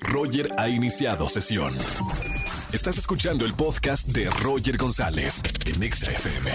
Roger ha iniciado sesión. Estás escuchando el podcast de Roger González en Exa FM.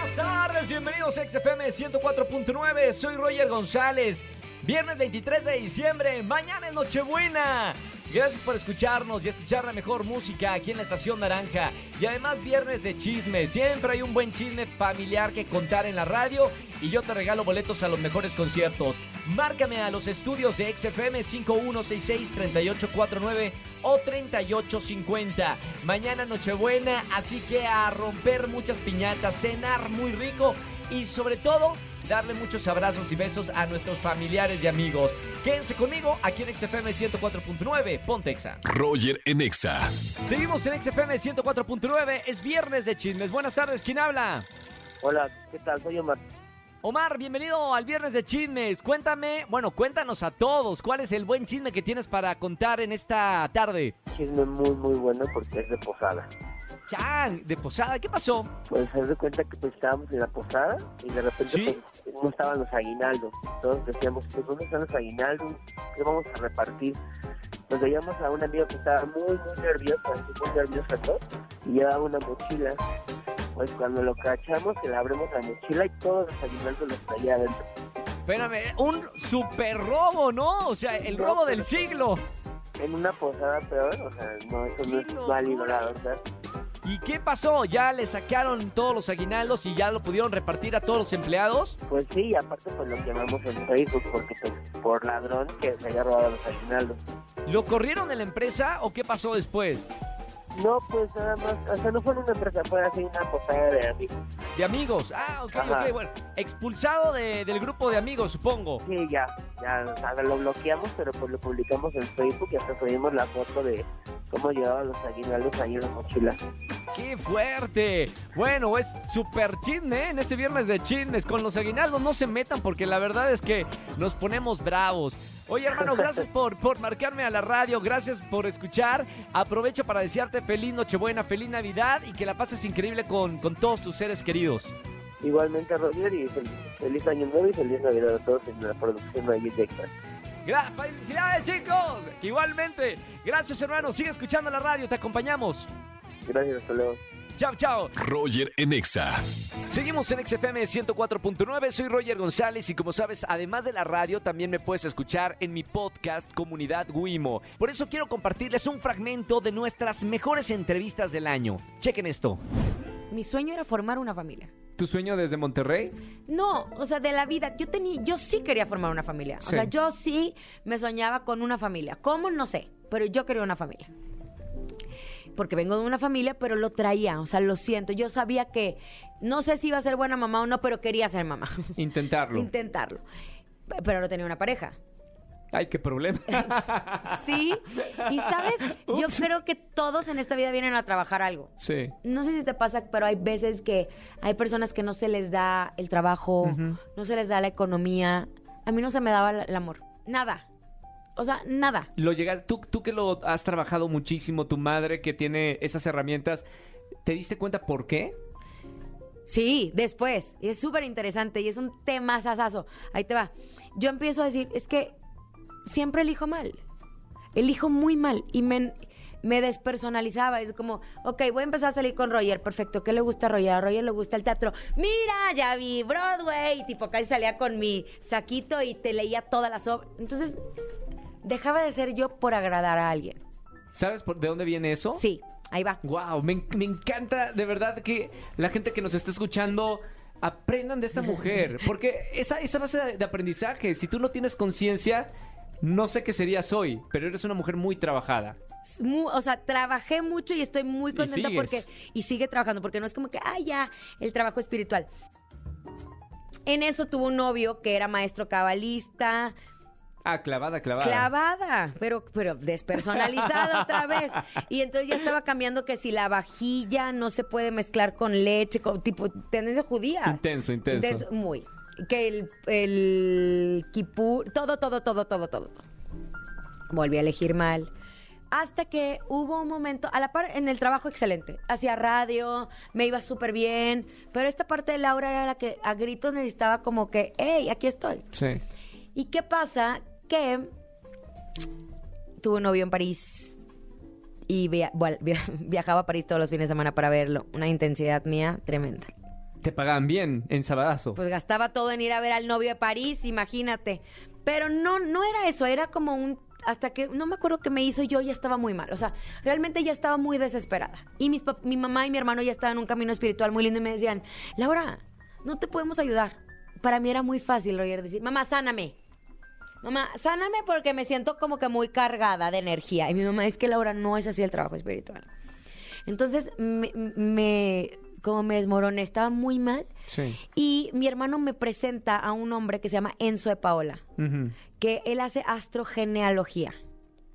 Buenas tardes, bienvenidos a XFM 104.9. Soy Roger González. Viernes 23 de diciembre, mañana es Nochebuena. Gracias por escucharnos y escuchar la mejor música aquí en la Estación Naranja. Y además viernes de chisme. Siempre hay un buen chisme familiar que contar en la radio y yo te regalo boletos a los mejores conciertos. Márcame a los estudios de XFM 5166-3849 o 3850. Mañana Nochebuena, así que a romper muchas piñatas, cenar muy rico y sobre todo darle muchos abrazos y besos a nuestros familiares y amigos. Quédense conmigo aquí en XFM 104.9, Pontexa. Roger en Exa. Seguimos en XFM 104.9, es viernes de chismes. Buenas tardes, ¿quién habla? Hola, ¿qué tal? Soy Omar. Omar, bienvenido al viernes de chismes. Cuéntame, bueno, cuéntanos a todos, ¿cuál es el buen chisme que tienes para contar en esta tarde? Chisme muy, muy bueno porque es de posada. Chan, de posada, ¿qué pasó? Pues se de cuenta que pues, estábamos en la posada y de repente ¿Sí? pues, no estaban los aguinaldos. Todos decíamos, pues ¿dónde están los aguinaldos? ¿Qué vamos a repartir? Pues veíamos a un amigo que estaba muy, muy nervioso, así muy nervioso todo, y llevaba una mochila. Pues cuando lo cachamos, que le abrimos la mochila y todos los aguinaldos los traía adentro. Espérame, un super robo, ¿no? O sea, el No, robo del siglo. En una posada peor, o sea, no, eso no ¡Qué es válido, la verdad. ¿Y qué pasó? ¿Ya le sacaron todos los aguinaldos y ya lo pudieron repartir a todos los empleados? Pues sí, aparte pues lo quemamos en Facebook porque pues por ladrón que se haya robado los aguinaldos. ¿Lo corrieron de la empresa o qué pasó después? No, pues nada más, o sea, no fue una empresa, fue así una posada de amigos. De amigos. Ah, ok, Ajá. ok, bueno. Expulsado de- del grupo de amigos, supongo. Sí, ya, ya, sea, lo bloqueamos, pero pues lo publicamos en Facebook y hasta subimos la foto de cómo llevaban los aguinaldos ahí en la mochila. ¡Qué fuerte! Bueno, es súper chisme ¿eh? en este viernes de chismes. Con los aguinaldos no se metan porque la verdad es que nos ponemos bravos. Oye, hermano, gracias por, por marcarme a la radio, gracias por escuchar. Aprovecho para desearte feliz Nochebuena, feliz Navidad y que la pases increíble con, con todos tus seres queridos. Igualmente Roger y feliz, feliz año nuevo y feliz Navidad a todos en la producción de. Gra- ¡Felicidades, chicos! Igualmente, gracias, hermano. Sigue escuchando la radio, te acompañamos. Gracias, hasta luego. Chao, chao. Roger en Exa. Seguimos en XFM 104.9, soy Roger González y como sabes, además de la radio, también me puedes escuchar en mi podcast Comunidad Guimo. Por eso quiero compartirles un fragmento de nuestras mejores entrevistas del año. Chequen esto. Mi sueño era formar una familia. ¿Tu sueño desde Monterrey? No, o sea, de la vida. Yo tenía, yo sí quería formar una familia. Sí. O sea, yo sí me soñaba con una familia. ¿Cómo? No sé, pero yo quería una familia. Porque vengo de una familia, pero lo traía, o sea, lo siento. Yo sabía que no sé si iba a ser buena mamá o no, pero quería ser mamá. Intentarlo. Intentarlo. Pero no tenía una pareja. Ay, qué problema. Sí, y sabes, yo creo que todos en esta vida vienen a trabajar algo. sí. No sé si te pasa, pero hay veces que hay personas que no se les da el trabajo, no se les da la economía. A mí no se me daba el amor. Nada. O sea, nada. Lo llegas, tú, tú que lo has trabajado muchísimo, tu madre que tiene esas herramientas, ¿te diste cuenta por qué? Sí, después. Y es súper interesante y es un tema sasazo. Ahí te va. Yo empiezo a decir, es que siempre elijo mal. Elijo muy mal y me, me despersonalizaba. Es como, ok, voy a empezar a salir con Roger. Perfecto. ¿Qué le gusta a Roger? A Roger le gusta el teatro. Mira, ya vi Broadway. Tipo, casi salía con mi saquito y te leía todas las obras. Entonces, dejaba de ser yo por agradar a alguien. ¿Sabes por- de dónde viene eso? Sí, ahí va. Wow, me, me encanta de verdad que la gente que nos está escuchando aprendan de esta mujer, porque esa, esa base de, aprendizaje, si tú no tienes conciencia, no sé qué serías hoy, pero eres una mujer muy trabajada. o sea, trabajé mucho y estoy muy Y contenta sigues. porque y sigue trabajando porque no es como que ah ya el trabajo espiritual. En eso tuvo un novio que era maestro cabalista, Ah, clavada, clavada. clavada, pero pero despersonalizada otra vez. Y entonces ya estaba cambiando que si la vajilla no se puede mezclar con leche, con tipo tendencia judía. Intenso, intenso. muy. Que el el kipur, todo todo todo todo todo. todo. Volví a elegir mal. Hasta que hubo un momento, a la par, en el trabajo excelente. Hacía radio, me iba súper bien. Pero esta parte de Laura era la que a gritos necesitaba como que, hey, aquí estoy. Sí. ¿Y qué pasa? Que tuve un novio en París y via- vuel- via- viajaba a París todos los fines de semana para verlo. Una intensidad mía tremenda. Te pagaban bien en Sabadazo. Pues gastaba todo en ir a ver al novio de París, imagínate. Pero no, no era eso, era como un... Hasta que, no me acuerdo qué me hizo, yo ya estaba muy mal. O sea, realmente ya estaba muy desesperada. Y mis mi mamá y mi hermano ya estaban en un camino espiritual muy lindo y me decían, Laura, no te podemos ayudar. Para mí era muy fácil, Roger, decir, mamá, sáname. Mamá, sáname porque me siento como que muy cargada de energía. Y mi mamá, es que Laura, no es así el trabajo espiritual. Entonces, me, me- como me desmoroné, estaba muy mal. sí. Y mi hermano me presenta a un hombre que se llama Enzo de Paola, que él hace astrogenealogía.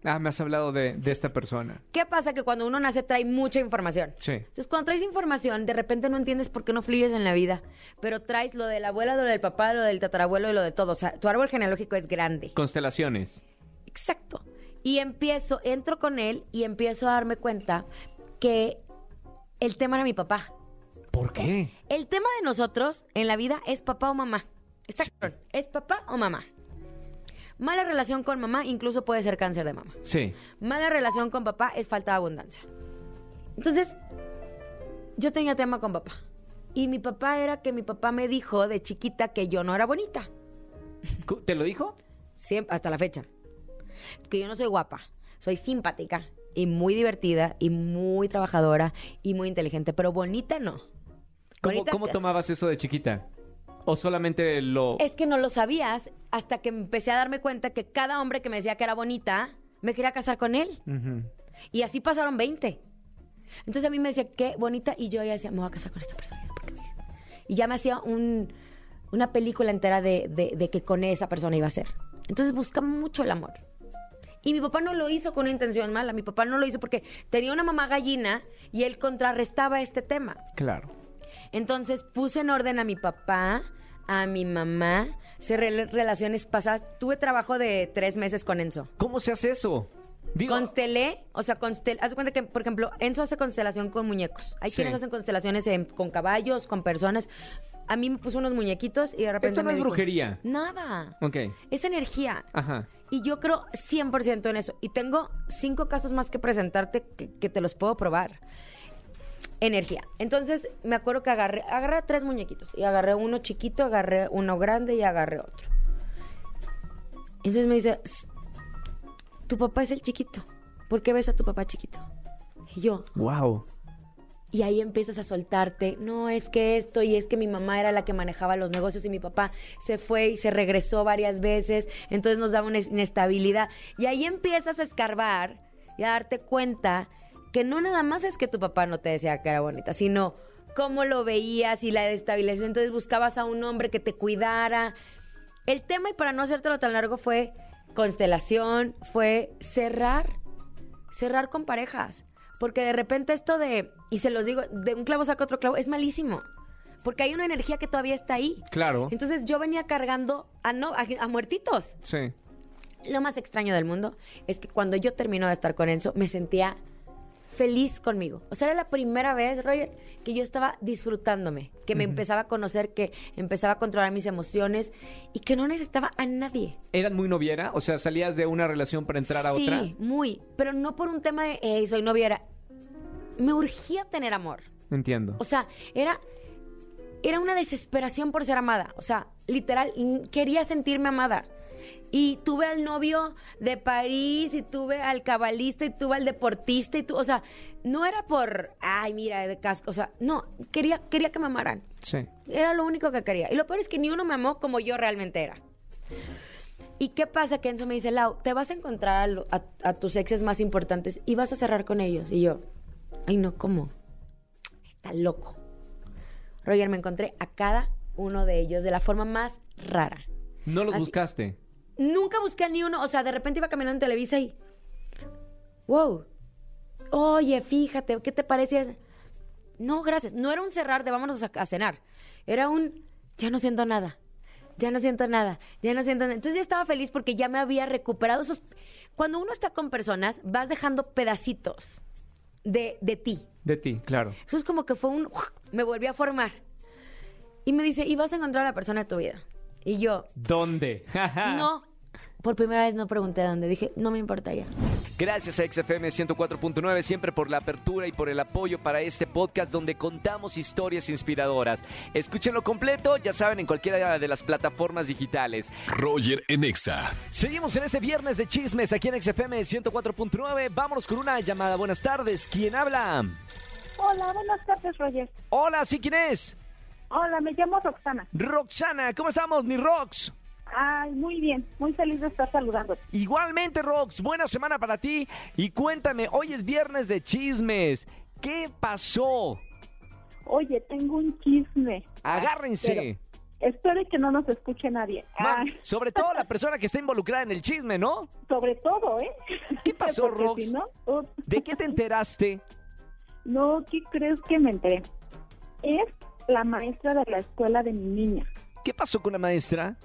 Ah, me has hablado de, de esta persona. ¿Qué pasa? Que cuando uno nace trae mucha información. Sí. Entonces, cuando traes información, de repente no entiendes por qué no fluyes en la vida, pero traes lo de la abuela, lo del papá, lo del tatarabuelo y lo de todo. O sea, tu árbol genealógico es grande. Constelaciones. Exacto. Y empiezo, entro con él y empiezo a darme cuenta que el tema era mi papá. ¿Por qué? El tema de nosotros en la vida es papá o mamá. Está Sí. Es papá o mamá. Mala relación con mamá incluso puede ser cáncer de mama. Sí. Mala relación con papá es falta de abundancia. Entonces, yo tenía tema con papá. Y mi papá era que mi papá me dijo de chiquita que yo no era bonita. ¿Te lo dijo? Siempre, hasta la fecha. Que yo no soy guapa. Soy simpática y muy divertida y muy trabajadora y muy inteligente. Pero bonita no. ¿Cómo, Bonita- cómo tomabas eso de chiquita? ¿O solamente lo...? Es que no lo sabías hasta que empecé a darme cuenta que cada hombre que me decía que era bonita me quería casar con él. Y así pasaron 20. Entonces a mí me decía, qué bonita. Y yo ya decía, me voy a casar con esta persona. Y ya me hacía un- una película entera de, de- de que con esa persona iba a ser. Entonces buscaba mucho el amor. Y mi papá no lo hizo con una intención mala. Mi papá no lo hizo porque tenía una mamá gallina y él contrarrestaba este tema. Claro. Entonces puse en orden a mi papá, a mi mamá, cerré relaciones pasadas. Tuve trabajo de tres meses con Enzo. ¿Cómo se hace eso? Digo, Constelé, o sea, constel, haz de cuenta que, por ejemplo, Enzo hace constelación con muñecos. Hay Sí. quienes hacen constelaciones en- con caballos, con personas. A mí me puso unos muñequitos y de repente. esto no me es dijo, brujería. Nada. Ok. Es energía. Ajá. Y yo creo 100% en eso. Y tengo cinco casos más que presentarte que, que te los puedo probar. Energía. Entonces, me acuerdo que agarré, agarré tres muñequitos. Y agarré uno chiquito, agarré uno grande y agarré otro. Entonces me dice, "S- tu papá es el chiquito. ¿Por qué ves a tu papá chiquito? Y yo, Wow. y ahí empiezas a soltarte, no, es que esto y es que mi mamá era la que manejaba los negocios y mi papá se fue y se regresó varias veces, entonces nos daba una inestabilidad. Y ahí empiezas a escarbar y a darte cuenta que no nada más es que tu papá no te decía que era bonita, sino cómo lo veías y la destabilización. Entonces buscabas a un hombre que te cuidara. El tema, y para no hacértelo tan largo, fue constelación, fue cerrar cerrar con parejas. Porque de repente esto de, y se los digo, de un clavo saca otro clavo, es malísimo. Porque hay una energía que todavía está ahí. Claro. Entonces yo venía cargando a, no, a, a muertitos. Sí. Lo más extraño del mundo es que cuando yo termino de estar con Enzo, me sentía feliz conmigo. O sea, era la primera vez, Roger, que yo estaba disfrutándome, que me empezaba a conocer, que empezaba a controlar mis emociones y que no necesitaba a nadie. ¿Eran muy noviera? O sea, salías de una relación para entrar a sí, otra. muy. Pero no por un tema de, "Ey, soy novia. Era, me urgía tener amor. Entiendo. O sea, era, era una desesperación por ser amada. O sea, literal, quería sentirme amada. Y tuve al novio de París, y tuve al cabalista, y tuve al deportista, y tu, o sea, no era por, ay, mira, de casco, o sea, no, quería, quería que me amaran. Sí. Era lo único que quería. Y lo peor es que ni uno me amó como yo realmente era. ¿Y qué pasa? Que Enzo me dice, Lau, te vas a encontrar a, lo- a- a tus exes más importantes y vas a cerrar con ellos. Y yo, ay, no, ¿cómo? Está loco. Roger, me encontré a cada uno de ellos de la forma más rara. ¿No los Así- buscaste? Nunca busqué a ni uno. O sea, de repente iba caminando en Televisa y. ¡Wow! Oye, fíjate, ¿qué te parece? No, gracias. No era un cerrar de vámonos a, a cenar. Era un. Ya no siento nada. Ya no siento nada. Ya no siento nada. Entonces ya estaba feliz porque ya me había recuperado esos. Cuando uno está con personas, vas dejando pedacitos de, de ti. De ti, claro. Eso es como que fue un... Me volví a formar. Y me dice, y vas a encontrar a la persona de tu vida. Y yo, ¿Dónde? no. Por primera vez no pregunté dónde. Dije, no me importa ya. Gracias a XFM 104.9 siempre por la apertura y por el apoyo para este podcast donde contamos historias inspiradoras. Escúchenlo completo, ya saben, en cualquiera de las plataformas digitales. Roger en Exa. Seguimos en este viernes de chismes aquí en XFM 104.9. Vámonos con una llamada. Buenas tardes. ¿Quién habla? Hola, buenas tardes, Roger. Hola, ¿sí quién es? Hola, me llamo Roxana. Roxana, ¿cómo estamos, mi Rox? Ay, muy bien, muy feliz de estar saludando. Igualmente, Rox, buena semana para ti. Y cuéntame, hoy es viernes de chismes. ¿Qué pasó? Oye, tengo un chisme. Agárrense. Pero espero que no nos escuche nadie. Sobre todo la persona que está involucrada en el chisme, ¿no? sobre todo, ¿eh? ¿Qué pasó, Rox? si no, uh, ¿De qué te enteraste? no, ¿qué crees que me enteré? Es la maestra de la escuela de mi niña. ¿Qué pasó con la maestra?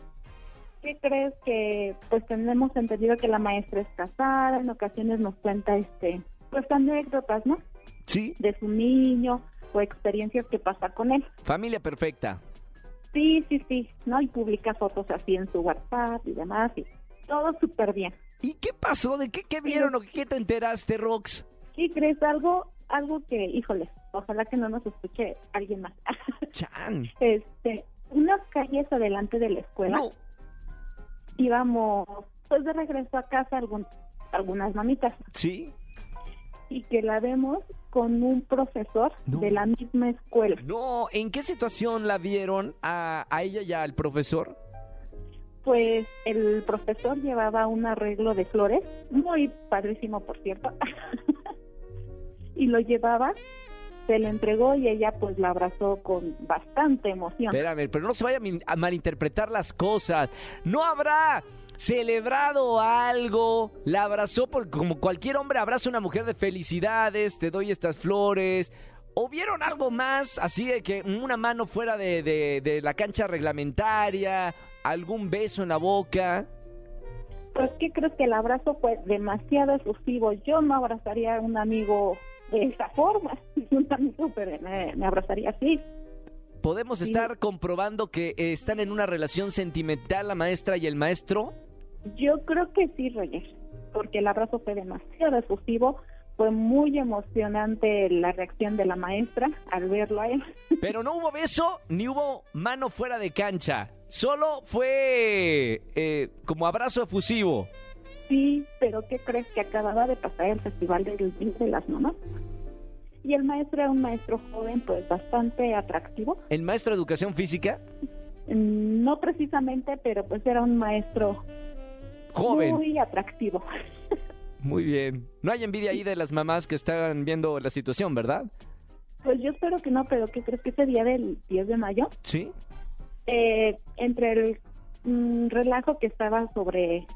¿Qué crees que, pues tenemos entendido que la maestra es casada, en ocasiones nos cuenta, este, pues anécdotas, ¿no? Sí. De su niño o experiencias que pasa con él. Familia perfecta. Sí, sí, sí, ¿no? Y publica fotos así en su WhatsApp y demás, y todo súper bien. ¿Y qué pasó? ¿De qué, qué vieron o qué te enteraste, Rox? ¿Qué crees? Algo, algo que, híjole, ojalá que no nos escuche alguien más. Chan. este, unas calles adelante de la escuela, No. íbamos, pues de regreso a casa algún, algunas mamitas, ¿Sí? y que la vemos con un profesor No. de la misma escuela. No, ¿en qué situación la vieron a, a ella y al profesor? Pues el profesor llevaba un arreglo de flores, muy padrísimo, por cierto, y lo llevaba, se le entregó y ella pues la abrazó con bastante emoción. Espérame, pero no se vaya a malinterpretar las cosas. No habrá celebrado algo, la abrazó porque como cualquier hombre abraza a una mujer de felicidades, te doy estas flores. ¿O vieron algo más, así de que una mano fuera de, de- de la cancha reglamentaria, algún beso en la boca? Pues, ¿qué crees que el abrazo fue demasiado efusivo? Yo no abrazaría a un amigo de esa forma. Un amigo me, me abrazaría así. ¿Podemos Sí. estar comprobando que eh, están en una relación sentimental la maestra y el maestro? Yo creo que sí, Roger, porque el abrazo fue demasiado efusivo. Fue muy emocionante la reacción de la maestra al verlo a él. Pero no hubo beso ni hubo mano fuera de cancha. Solo fue eh, como abrazo efusivo. Sí, pero ¿qué crees que acababa de pasar el Festival del Día de las Mamás? Y el maestro era un maestro joven, pues bastante atractivo. ¿El maestro de educación física? Mm, No precisamente, pero pues era un maestro Joven. muy atractivo. Muy bien. No hay envidia ahí de las mamás que están viendo la situación, ¿verdad? Pues yo espero que no, pero ¿qué crees que ese día del 10 de mayo, Sí. eh, entre el mm, relajo que estaba sobre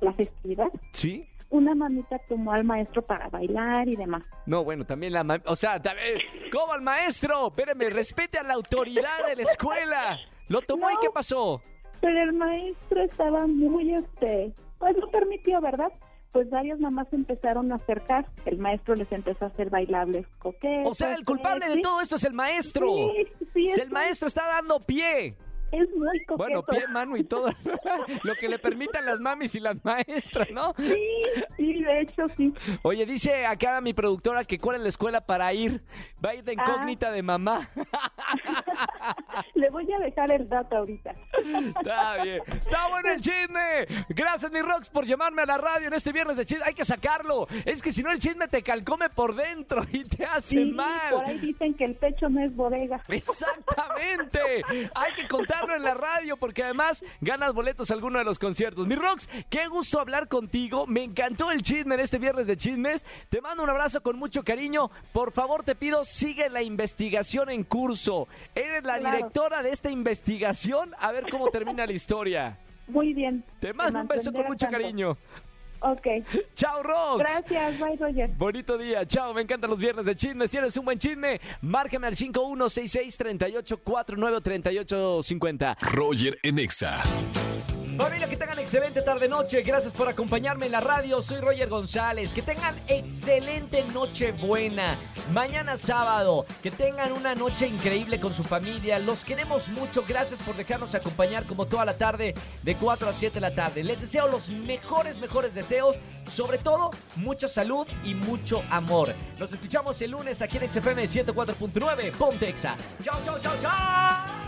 la festividad, Sí. una mamita tomó al maestro para bailar y demás. No, bueno, también la ma- O sea, también... ¿cómo al maestro? Espérame, respete a la autoridad de la escuela. Lo tomó y. ¿qué pasó? Pero el maestro estaba muy, este, pues lo permitió, ¿verdad? Pues varias mamás empezaron a acercar, el maestro les empezó a hacer bailables coquetos. O sea, el culpable de todo esto es el maestro. Sí, sí, es, el maestro está dando pie. Es muy coqueto. Bueno, pie, mano y todo. Lo que le permitan las mamis y las maestras, ¿no? Sí, sí, de hecho sí. Oye, dice acá mi productora que cuál es la escuela para ir. Va a ir de Ah. incógnita de mamá. Le voy a dejar el dato ahorita. Está bien. Está bueno el chisme. Gracias, mi Rox, por llamarme a la radio en este viernes de chisme. Hay que sacarlo. Es que si no, el chisme te calcome por dentro y te hace Sí, mal. por ahí dicen que el pecho no es bodega. Exactamente. Hay que contarlo en la radio porque además ganas boletos a alguno de los conciertos. Mi Rox, qué gusto hablar contigo. Me encantó el chisme en este viernes de chismes. Te mando un abrazo con mucho cariño. Por favor, te pido, sigue la investigación en curso. Eres la Claro. directora de esta investigación. A ver cómo termina la historia. Muy bien. Te mando un beso con mucho tanto. cariño. Ok. Chao, Rox. Gracias, bye, Roger. Bonito día, chao, me encantan los viernes de chismes. Si eres un buen chisme, márcame al 5166-3849-3850. Roger en Exa. Familia, que tengan excelente tarde-noche. Gracias por acompañarme en la radio. Soy Roger González. Que tengan excelente noche buena. Mañana sábado. Que tengan una noche increíble con su familia. Los queremos mucho. Gracias por dejarnos acompañar como toda la tarde de 4 a 7 de la tarde. Les deseo los mejores, mejores deseos. Sobre todo, mucha salud y mucho amor. Nos escuchamos el lunes aquí en XFM 104.9 Pontexa. Chao, chao, chao, chao.